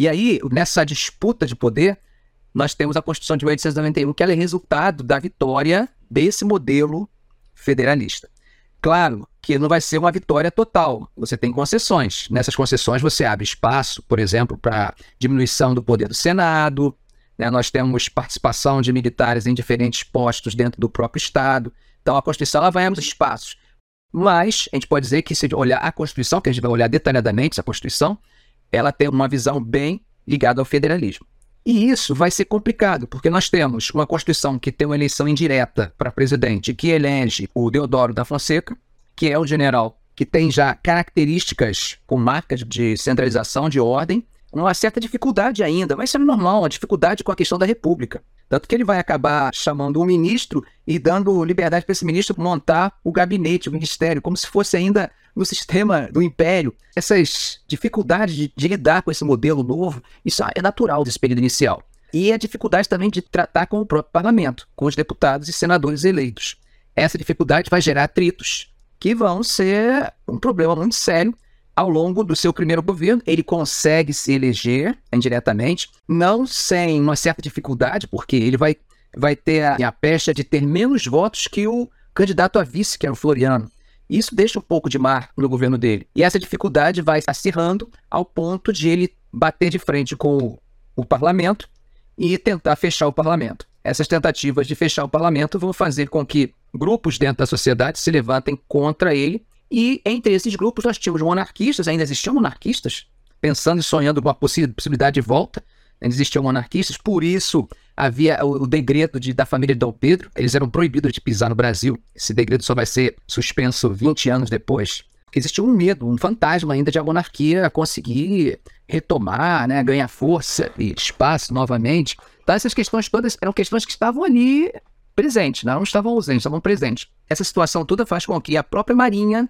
E aí, nessa disputa de poder, nós temos a Constituição de 1891, que é resultado da vitória desse modelo federalista. Claro que não vai ser uma vitória total. Você tem concessões. Nessas concessões você abre espaço, por exemplo, para diminuição do poder do Senado. Né? Nós temos participação de militares em diferentes postos dentro do próprio Estado. Então a Constituição ela vai abrir espaços. Mas a gente pode dizer que se olhar a Constituição, que a gente vai olhar detalhadamente essa Constituição, ela tem uma visão bem ligada ao federalismo. E isso vai ser complicado, porque nós temos uma Constituição que tem uma eleição indireta para presidente, que elege o Deodoro da Fonseca, que é o general que tem já características com marcas de centralização de ordem, uma certa dificuldade ainda, mas isso é normal, a dificuldade com a questão da República. Tanto que ele vai acabar chamando um ministro e dando liberdade para esse ministro montar o gabinete, o ministério, como se fosse ainda no sistema do império. Essas dificuldades de, de lidar com esse modelo novo, isso é natural desse período inicial. E a dificuldade também de tratar com o próprio parlamento, com os deputados e senadores eleitos. Essa dificuldade vai gerar atritos, que vão ser um problema muito sério ao longo do seu primeiro governo, ele consegue se eleger indiretamente, não sem uma certa dificuldade, porque ele vai, vai ter a, a pecha de ter menos votos que o candidato a vice, que era o Floriano. Isso deixa um pouco de mar no governo dele. E essa dificuldade vai acirrando ao ponto de ele bater de frente com o, o parlamento e tentar fechar o parlamento. Essas tentativas de fechar o parlamento vão fazer com que grupos dentro da sociedade se levantem contra ele e entre esses grupos nós tínhamos monarquistas, ainda existiam monarquistas, pensando e sonhando com a possibilidade de volta. Ainda existiam monarquistas, por isso havia o, degredo de, da família de Dom Pedro. Eles eram proibidos de pisar no Brasil. Esse degredo só vai ser suspenso 20 anos depois. Porque existia um medo, um fantasma ainda de a monarquia conseguir retomar, né, ganhar força e espaço novamente. Então, essas questões todas eram questões que estavam ali presentes, não estavam ausentes, estavam presentes. Essa situação toda faz com que a própria Marinha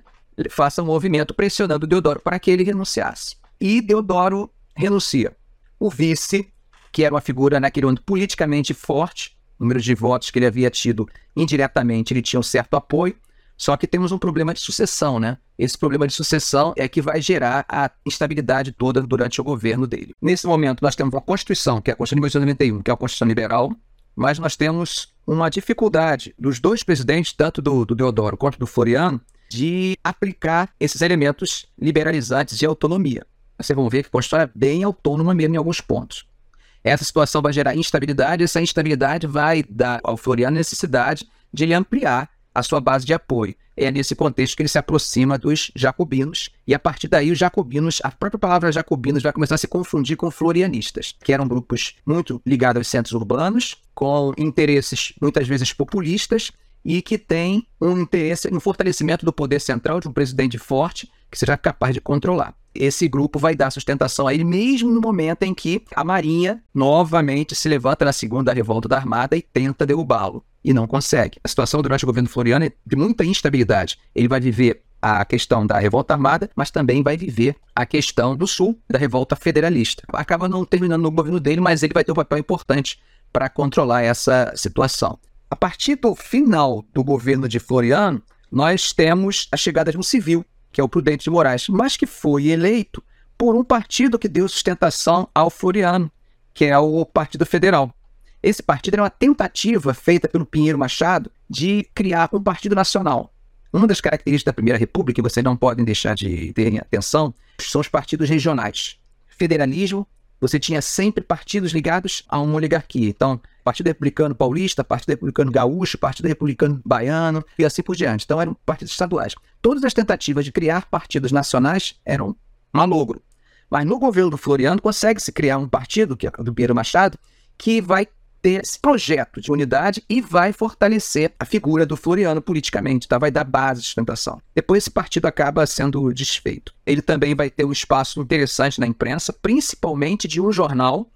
faça um movimento pressionando Deodoro para que ele renunciasse. E Deodoro renuncia. O vice, que era uma figura naquele ano politicamente forte, número de votos que ele havia tido indiretamente, ele tinha um certo apoio, só que temos um problema de sucessão, né? Esse problema de sucessão é que vai gerar a instabilidade toda durante o governo dele. Nesse momento, nós temos uma Constituição, que é a Constituição de 1991, que é a Constituição Liberal, mas nós temos uma dificuldade dos dois presidentes, tanto do, do Deodoro quanto do Floriano, de aplicar esses elementos liberalizantes de autonomia. Vocês vão ver que a Constituição é bem autônoma mesmo em alguns pontos. Essa situação vai gerar instabilidade, essa instabilidade vai dar ao Floriano necessidade de ele ampliar a sua base de apoio. É nesse contexto que ele se aproxima dos jacobinos, e a partir daí os jacobinos, a própria palavra jacobinos vai começar a se confundir com florianistas, que eram grupos muito ligados aos centros urbanos, com interesses muitas vezes populistas, e que têm um interesse no fortalecimento do poder central de um presidente forte que seja capaz de controlar. Esse grupo vai dar sustentação a ele mesmo no momento em que a Marinha novamente se levanta na segunda revolta da Armada e tenta derrubá-lo e não consegue. A situação durante o governo Floriano é de muita instabilidade. Ele vai viver a questão da revolta armada, mas também vai viver a questão do sul, da revolta federalista. Acaba não terminando no governo dele, mas ele vai ter um papel importante para controlar essa situação. A partir do final do governo de Floriano, nós temos a chegada de um civil, que é o Prudente de Moraes, mas que foi eleito por um partido que deu sustentação ao Floriano, que é o Partido Federal. Esse partido era uma tentativa feita pelo Pinheiro Machado de criar um partido nacional. Uma das características da Primeira República, que vocês não podem deixar de terem atenção, são os partidos regionais. Federalismo, você tinha sempre partidos ligados a uma oligarquia. Então, Partido Republicano Paulista, Partido Republicano Gaúcho, Partido Republicano Baiano e assim por diante. Então, eram partidos estaduais. Todas as tentativas de criar partidos nacionais eram malogro. Mas no governo do Floriano consegue-se criar um partido, que é do Pinheiro Machado, que vai ter esse projeto de unidade e vai fortalecer a figura do Floriano politicamente, tá? vai dar base de sustentação. Depois esse partido acaba sendo desfeito. Ele também vai ter um espaço interessante na imprensa, principalmente de um jornal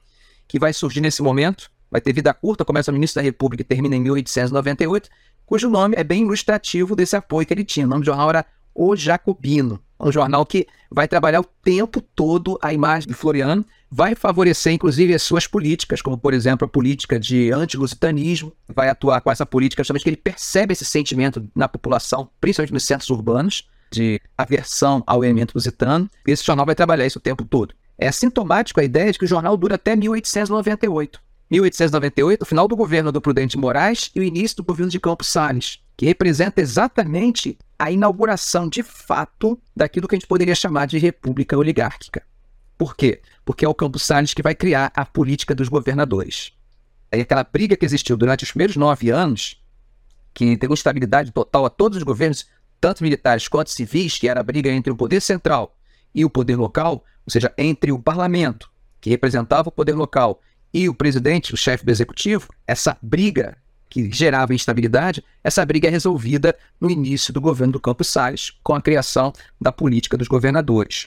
que vai surgir nesse momento, vai ter vida curta, começa no início da República e termina em 1898, cujo nome é bem ilustrativo desse apoio que ele tinha. O nome do jornal era O Jacobino, um jornal que vai trabalhar o tempo todo a imagem do Floriano, vai favorecer inclusive as suas políticas, como por exemplo a política de anti-lusitanismo, vai atuar com essa política justamente que ele percebe esse sentimento na população, principalmente nos centros urbanos, de aversão ao elemento lusitano. Esse jornal vai trabalhar isso o tempo todo. é sintomático a ideia de que o jornal dura até 1898. 1898, o final do governo do Prudente Moraes e o início do governo de Campos Salles, que representa exatamente a inauguração de fato daquilo que a gente poderia chamar de república oligárquica. Por quê? Porque é o Campos Salles que vai criar a política dos governadores. Aí aquela briga que existiu durante os primeiros nove anos, que deu estabilidade total a todos os governos, tanto militares quanto civis, que era a briga entre o poder central e o poder local, ou seja, entre o parlamento, que representava o poder local, e o presidente, o chefe do executivo, essa briga que gerava instabilidade, essa briga é resolvida no início do governo do Campos Salles, com a criação da política dos governadores.